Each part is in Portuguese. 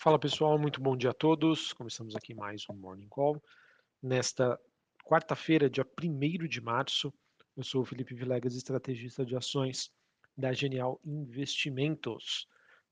Fala pessoal, muito bom dia a todos. Começamos aqui mais um Morning Call. Nesta quarta-feira, dia 1 de março, eu sou o Felipe Vilegas, estrategista de ações da Genial Investimentos.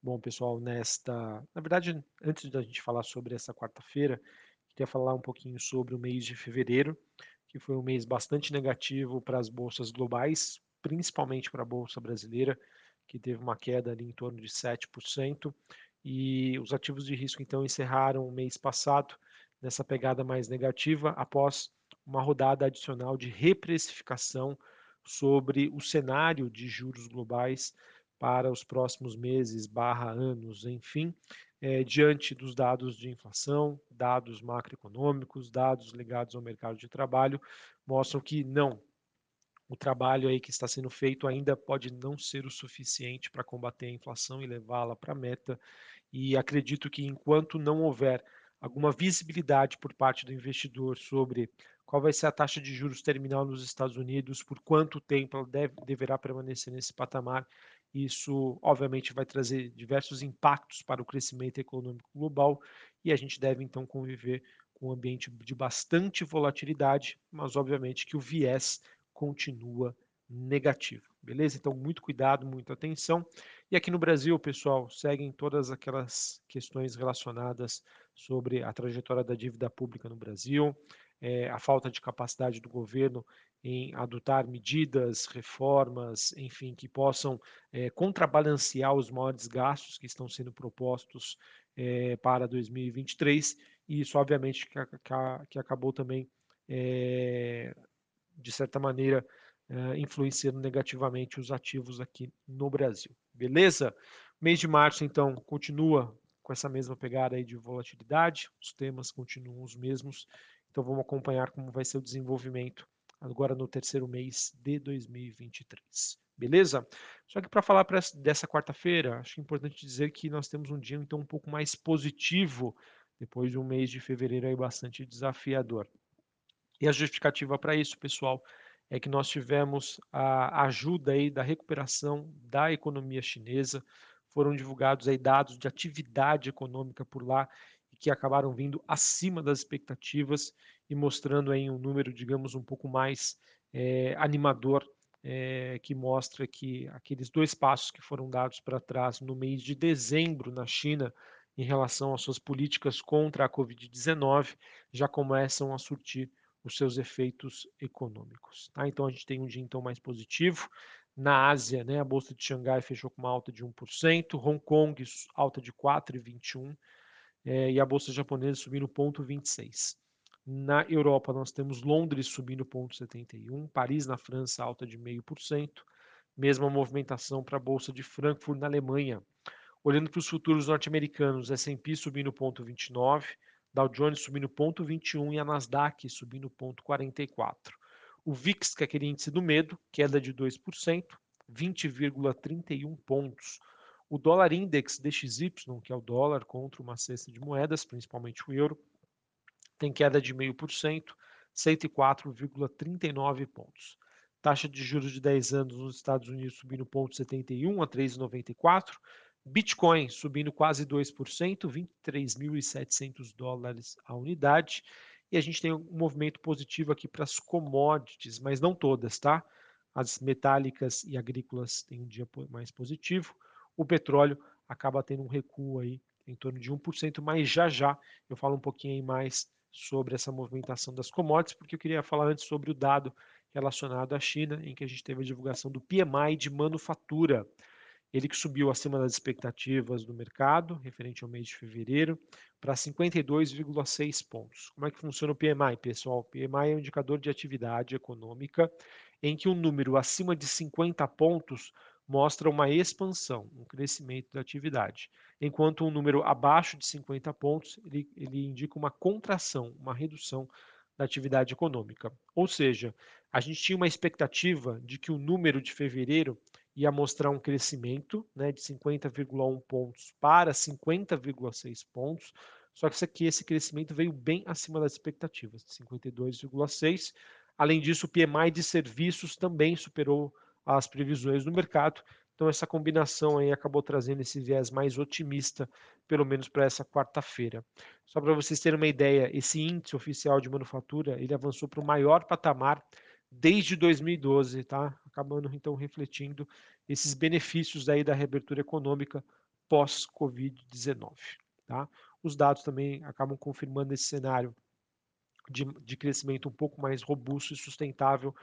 Bom, pessoal, nesta. Na verdade, antes da gente falar sobre essa quarta-feira, queria falar um pouquinho sobre o mês de fevereiro, que foi um mês bastante negativo para as bolsas globais, principalmente para a bolsa brasileira, que teve uma queda ali em torno de 7%. E os ativos de risco então encerraram o mês passado nessa pegada mais negativa após uma rodada adicional de reprecificação sobre o cenário de juros globais para os próximos meses, barra anos, enfim, é, diante dos dados de inflação, dados macroeconômicos, dados ligados ao mercado de trabalho, mostram que não, o trabalho aí que está sendo feito ainda pode não ser o suficiente para combater a inflação e levá-la para a meta. E acredito que enquanto não houver alguma visibilidade por parte do investidor sobre qual vai ser a taxa de juros terminal nos Estados Unidos, por quanto tempo ela deve, deverá permanecer nesse patamar, isso obviamente vai trazer diversos impactos para o crescimento econômico global e a gente deve então conviver com um ambiente de bastante volatilidade, mas obviamente que o viés continua negativo, beleza? Então, muito cuidado, muita atenção. E aqui no Brasil, pessoal, seguem todas aquelas questões relacionadas sobre a trajetória da dívida pública no Brasil, é, a falta de capacidade do governo em adotar medidas, reformas, enfim, que possam é, contrabalancear os maiores gastos que estão sendo propostos é, para 2023, e isso, obviamente, que, que, que acabou também, é, de certa maneira, uh, influenciando negativamente os ativos aqui no Brasil. Beleza? Mês de março, então, continua com essa mesma pegada aí de volatilidade, os temas continuam os mesmos, então vamos acompanhar como vai ser o desenvolvimento agora no terceiro mês de 2023. Beleza? Só que para falar pra dessa quarta-feira, acho importante dizer que nós temos um dia então um pouco mais positivo depois de um mês de fevereiro aí bastante desafiador. E a justificativa para isso, pessoal, é que nós tivemos a ajuda aí da recuperação da economia chinesa, foram divulgados aí dados de atividade econômica por lá e que acabaram vindo acima das expectativas e mostrando aí um número, digamos, um pouco mais é, animador, é, que mostra que aqueles dois passos que foram dados para trás no mês de dezembro na China em relação às suas políticas contra a Covid-19 já começam a surtir os seus efeitos econômicos. Tá? Então a gente tem um dia então mais positivo. Na Ásia, né, a bolsa de Xangai fechou com uma alta de 1%, Hong Kong alta de 4,21% é, e a bolsa japonesa subindo 0,26%. Na Europa nós temos Londres subindo 0,71%, Paris na França alta de 0,5%, mesma movimentação para a bolsa de Frankfurt na Alemanha. Olhando para os futuros norte-americanos, S&P subindo 0,29%, Dow Jones subindo 0,21 e a Nasdaq subindo 0,44. O VIX, que é aquele índice do medo, queda de 2%, 20,31 pontos. O dólar index DXY, que é o dólar contra uma cesta de moedas, principalmente o euro, tem queda de 0,5%, 104,39 pontos. Taxa de juros de 10 anos nos Estados Unidos subindo 0,71 a 3,94 Bitcoin subindo quase 2%, 23.700 dólares a unidade. E a gente tem um movimento positivo aqui para as commodities, mas não todas, tá? As metálicas e agrícolas têm um dia mais positivo. O petróleo acaba tendo um recuo aí em torno de 1%, mas já já eu falo um pouquinho mais sobre essa movimentação das commodities, porque eu queria falar antes sobre o dado relacionado à China, em que a gente teve a divulgação do PMI de manufatura ele que subiu acima das expectativas do mercado, referente ao mês de fevereiro, para 52,6 pontos. Como é que funciona o PMI, pessoal? O PMI é um indicador de atividade econômica em que um número acima de 50 pontos mostra uma expansão, um crescimento da atividade, enquanto um número abaixo de 50 pontos ele, ele indica uma contração, uma redução da atividade econômica. Ou seja, a gente tinha uma expectativa de que o número de fevereiro ia mostrar um crescimento né, de 50,1 pontos para 50,6 pontos, só que aqui, esse crescimento veio bem acima das expectativas, 52,6. Além disso, o PMI de serviços também superou as previsões do mercado, Então essa combinação aí acabou trazendo esse viés mais otimista, pelo menos para essa quarta-feira. Só para vocês terem uma ideia, esse índice oficial de manufatura, ele avançou para o maior patamar desde 2012, tá? Acabando então refletindo esses benefícios aí da reabertura econômica pós-Covid-19, tá? Os dados também acabam confirmando esse cenário de, de crescimento um pouco mais robusto e sustentável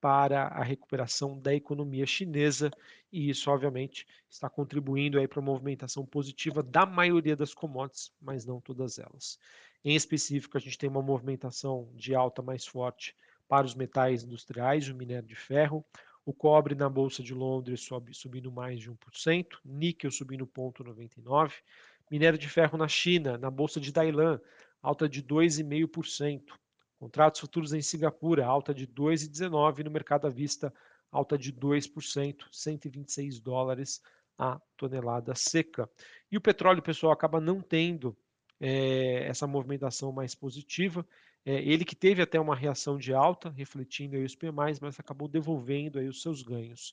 para a recuperação da economia chinesa e isso obviamente está contribuindo aí para a movimentação positiva da maioria das commodities, mas não todas elas. Em específico, a gente tem uma movimentação de alta mais forte para os metais industriais, o minério de ferro, o cobre na bolsa de Londres sobe, subindo mais de 1%, níquel subindo 0,99, minério de ferro na China, na bolsa de Dailan, alta de 2,5%. Contratos futuros em Singapura, alta de 2,19 no mercado à vista, alta de 2%, 126 dólares a tonelada seca. E o petróleo, pessoal, acaba não tendo é, essa movimentação mais positiva. É, ele que teve até uma reação de alta, refletindo aí os PMIs, mas acabou devolvendo aí os seus ganhos.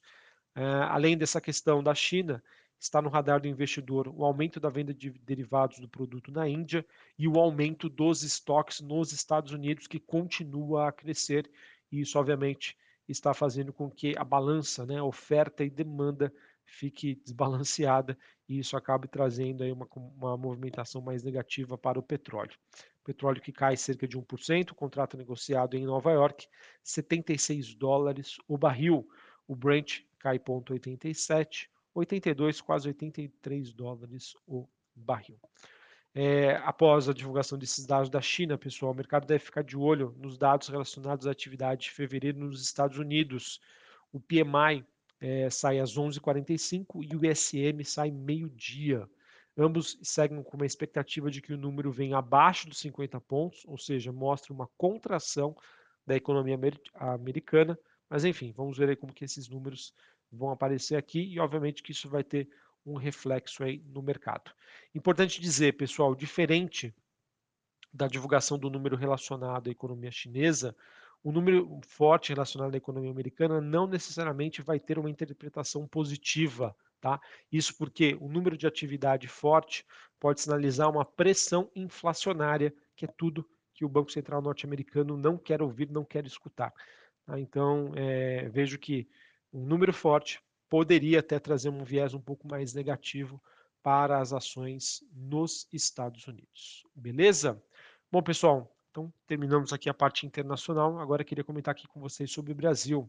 É, além dessa questão da China, está no radar do investidor o aumento da venda de derivados do produto na Índia e o aumento dos estoques nos Estados Unidos, que continua a crescer, e isso, obviamente, está fazendo com que a balança, né, oferta e demanda, fique desbalanceada e isso acabe trazendo aí uma, uma movimentação mais negativa para o petróleo. Petróleo que cai cerca de 1%, contrato negociado em Nova York, 76 dólares o barril. O Brent cai 0,87, 82, quase 83 dólares o barril. É, após a divulgação desses dados da China, pessoal, o mercado deve ficar de olho nos dados relacionados à atividade de fevereiro nos Estados Unidos. O PMI é, sai às 11h45 e o ISM sai meio-dia. Ambos seguem com uma expectativa de que o número venha abaixo dos 50 pontos, ou seja, mostra uma contração da economia americana. Mas enfim, vamos ver como que esses números vão aparecer aqui e obviamente que isso vai ter um reflexo aí no mercado. Importante dizer, pessoal, diferente da divulgação do número relacionado à economia chinesa, o número forte relacionado à economia americana não necessariamente vai ter uma interpretação positiva, tá? Isso porque o número de atividade forte pode sinalizar uma pressão inflacionária, que é tudo que o Banco Central norte-americano não quer ouvir, não quer escutar. Tá? Então, é, vejo que um número forte poderia até trazer um viés um pouco mais negativo para as ações nos Estados Unidos. Beleza? Bom, pessoal, então terminamos aqui a parte internacional. Agora queria comentar aqui com vocês sobre o Brasil.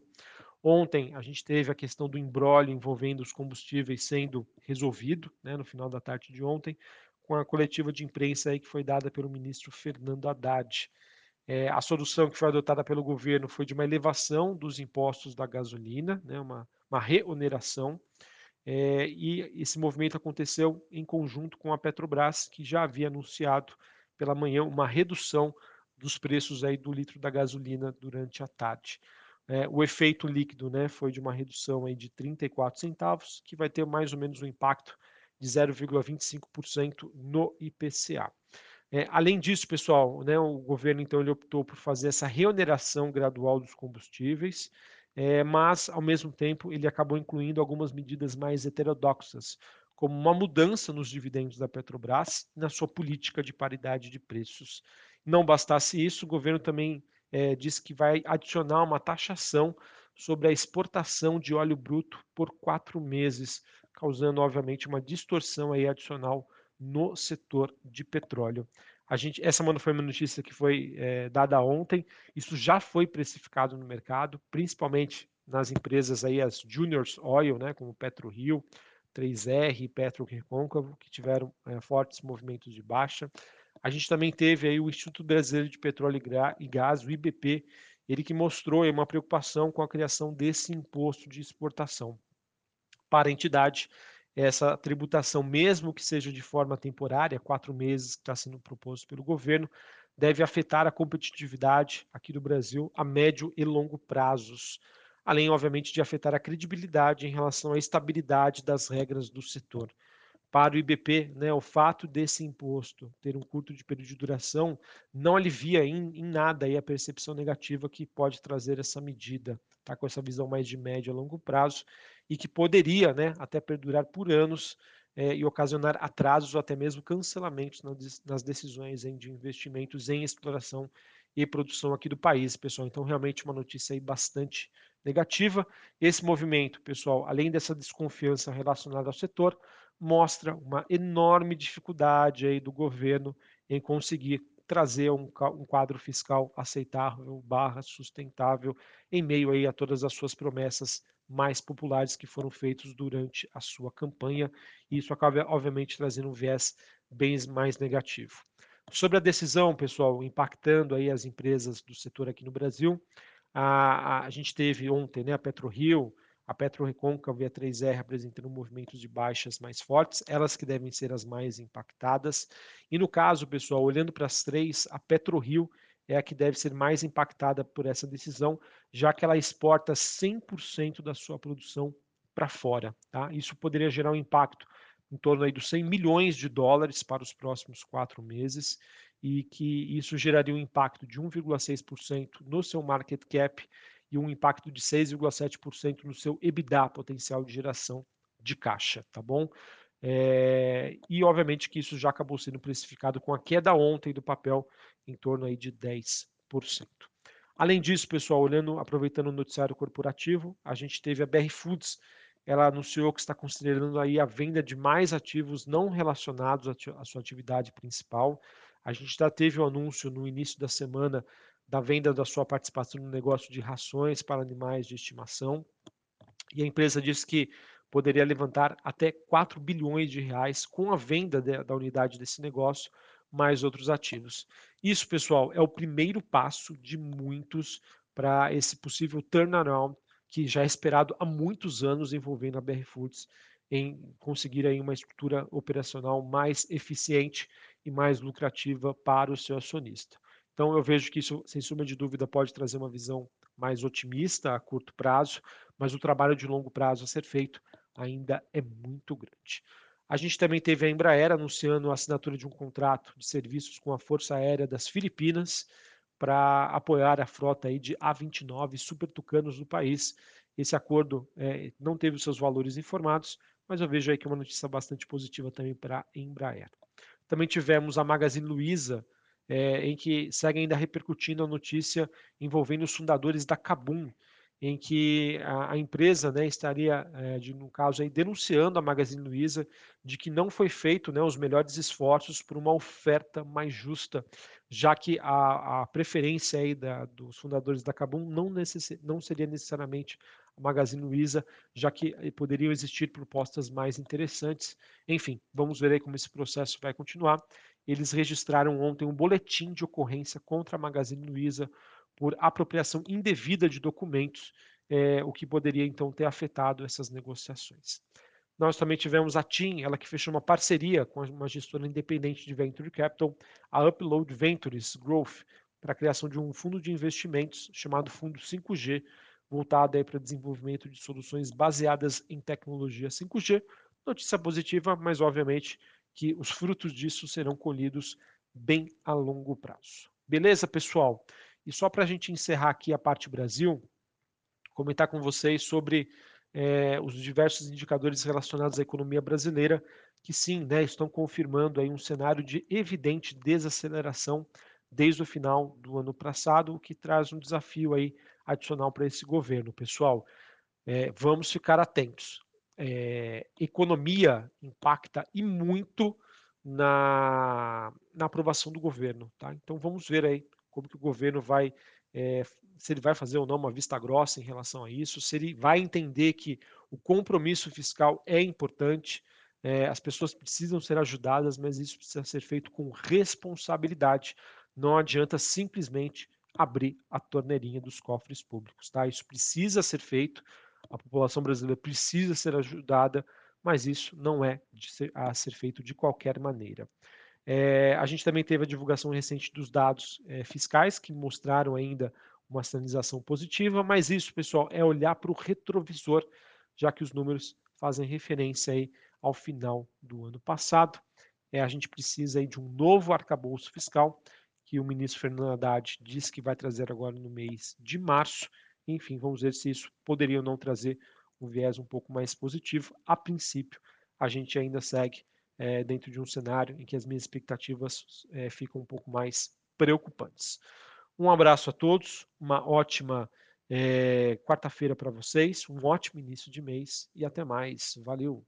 Ontem a gente teve a questão do embrólio envolvendo os combustíveis sendo resolvido, né, no final da tarde de ontem, com a coletiva de imprensa aí que foi dada pelo ministro Fernando Haddad. É, a solução que foi adotada pelo governo foi de uma elevação dos impostos da gasolina, né, uma, uma reoneração, é, e esse movimento aconteceu em conjunto com a Petrobras, que já havia anunciado pela manhã uma redução dos preços aí do litro da gasolina durante a tarde. É, o efeito líquido né, foi de uma redução aí de 34 centavos, que vai ter mais ou menos um impacto de 0,25% no IPCA. É, além disso, pessoal, né, o governo então ele optou por fazer essa reoneração gradual dos combustíveis, é, mas ao mesmo tempo ele acabou incluindo algumas medidas mais heterodoxas, como uma mudança nos dividendos da Petrobras na sua política de paridade de preços. Não bastasse isso, o governo também é, disse que vai adicionar uma taxação sobre a exportação de óleo bruto por quatro meses, causando, obviamente, uma distorção aí adicional no setor de petróleo. A gente, essa foi uma notícia que foi é, dada ontem. Isso já foi precificado no mercado, principalmente nas empresas aí as juniors oil, né, como PetroRio, 3R e Petro Recôncavo, que tiveram é, fortes movimentos de baixa. A gente também teve aí o Instituto Brasileiro de Petróleo e Gás, o IBP, ele que mostrou uma preocupação com a criação desse imposto de exportação para a entidade essa tributação, mesmo que seja de forma temporária, quatro meses que está sendo proposto pelo governo, deve afetar a competitividade aqui do Brasil a médio e longo prazos, além, obviamente, de afetar a credibilidade em relação à estabilidade das regras do setor. Para o IBP, né, o fato desse imposto ter um curto de período de duração não alivia em, em nada a percepção negativa que pode trazer essa medida, tá? com essa visão mais de médio a longo prazo e que poderia né, até perdurar por anos é, e ocasionar atrasos ou até mesmo cancelamentos nas decisões hein, de investimentos em exploração e produção aqui do país, pessoal. Então, realmente uma notícia aí bastante negativa. Esse movimento, pessoal, além dessa desconfiança relacionada ao setor, mostra uma enorme dificuldade aí do governo em conseguir trazer um, um quadro fiscal aceitável, barra sustentável, em meio aí a todas as suas promessas mais populares que foram feitos durante a sua campanha, e isso acaba, obviamente, trazendo um viés bem mais negativo. Sobre a decisão, pessoal, impactando aí as empresas do setor aqui no Brasil, a, a, a gente teve ontem né, a PetroRio, a PetroRecôncavo e a 3R apresentando movimentos de baixas mais fortes, elas que devem ser as mais impactadas. E no caso, pessoal, olhando para as três, a PetroRio é a que deve ser mais impactada por essa decisão, já que ela exporta 100% da sua produção para fora. Tá? Isso poderia gerar um impacto em torno aí dos 100 milhões de dólares para os próximos quatro meses e que isso geraria um impacto de 1,6% no seu market cap e um impacto de 6,7% no seu EBITDA, potencial de geração de caixa, tá bom? É, e obviamente que isso já acabou sendo precificado com a queda ontem do papel em torno aí de 10%. Além disso, pessoal, olhando, aproveitando o noticiário corporativo, a gente teve a BR Foods, ela anunciou que está considerando aí a venda de mais ativos não relacionados à sua atividade principal. A gente já teve o um anúncio no início da semana da venda da sua participação no negócio de rações para animais de estimação. E a empresa disse que poderia levantar até 4 bilhões de reais com a venda de, da unidade desse negócio, mais outros ativos. Isso, pessoal, é o primeiro passo de muitos para esse possível turnaround que já é esperado há muitos anos envolvendo a BR Foods em conseguir aí uma estrutura operacional mais eficiente e mais lucrativa para o seu acionista. Então eu vejo que isso, sem sombra de dúvida, pode trazer uma visão mais otimista a curto prazo, mas o trabalho de longo prazo a ser feito ainda é muito grande. A gente também teve a Embraer anunciando a assinatura de um contrato de serviços com a Força Aérea das Filipinas para apoiar a frota aí de A29 Super Tucanos no país. Esse acordo é, não teve os seus valores informados, mas eu vejo aí que é uma notícia bastante positiva também para a Embraer. Também tivemos a Magazine Luiza, é, em que segue ainda repercutindo a notícia envolvendo os fundadores da Kabum, em que a, a empresa né, estaria, é, de, no caso, aí, denunciando a Magazine Luiza de que não foi feito né, os melhores esforços por uma oferta mais justa, já que a, a preferência aí da, dos fundadores da Cabum não, necess, não seria necessariamente a Magazine Luiza, já que eh, poderiam existir propostas mais interessantes. Enfim, vamos ver aí como esse processo vai continuar. Eles registraram ontem um boletim de ocorrência contra a Magazine Luiza por apropriação indevida de documentos, é, o que poderia então ter afetado essas negociações. Nós também tivemos a TIM, ela que fechou uma parceria com uma gestora independente de Venture Capital, a Upload Ventures Growth, para a criação de um fundo de investimentos chamado Fundo 5G, voltado para desenvolvimento de soluções baseadas em tecnologia 5G. Notícia positiva, mas obviamente que os frutos disso serão colhidos bem a longo prazo. Beleza, pessoal? E só para a gente encerrar aqui a parte Brasil, comentar com vocês sobre é, os diversos indicadores relacionados à economia brasileira, que sim, né, estão confirmando aí um cenário de evidente desaceleração desde o final do ano passado, o que traz um desafio aí adicional para esse governo. Pessoal, é, vamos ficar atentos. É, economia impacta e muito na, na aprovação do governo. Tá? Então vamos ver aí como que o governo vai, é, se ele vai fazer ou não uma vista grossa em relação a isso, se ele vai entender que o compromisso fiscal é importante, é, as pessoas precisam ser ajudadas, mas isso precisa ser feito com responsabilidade. Não adianta simplesmente abrir a torneirinha dos cofres públicos, tá? Isso precisa ser feito, a população brasileira precisa ser ajudada, mas isso não é ser, a ser feito de qualquer maneira. É, a gente também teve a divulgação recente dos dados é, fiscais, que mostraram ainda uma sinalização positiva, mas isso, pessoal, é olhar para o retrovisor, já que os números fazem referência aí ao final do ano passado. É, a gente precisa aí de um novo arcabouço fiscal, que o ministro Fernando Haddad disse que vai trazer agora no mês de março. Enfim, vamos ver se isso poderia ou não trazer um viés um pouco mais positivo. A princípio, a gente ainda segue é, dentro de um cenário em que as minhas expectativas é, ficam um pouco mais preocupantes. Um abraço a todos, uma ótima é, quarta-feira para vocês, um ótimo início de mês e até mais. Valeu!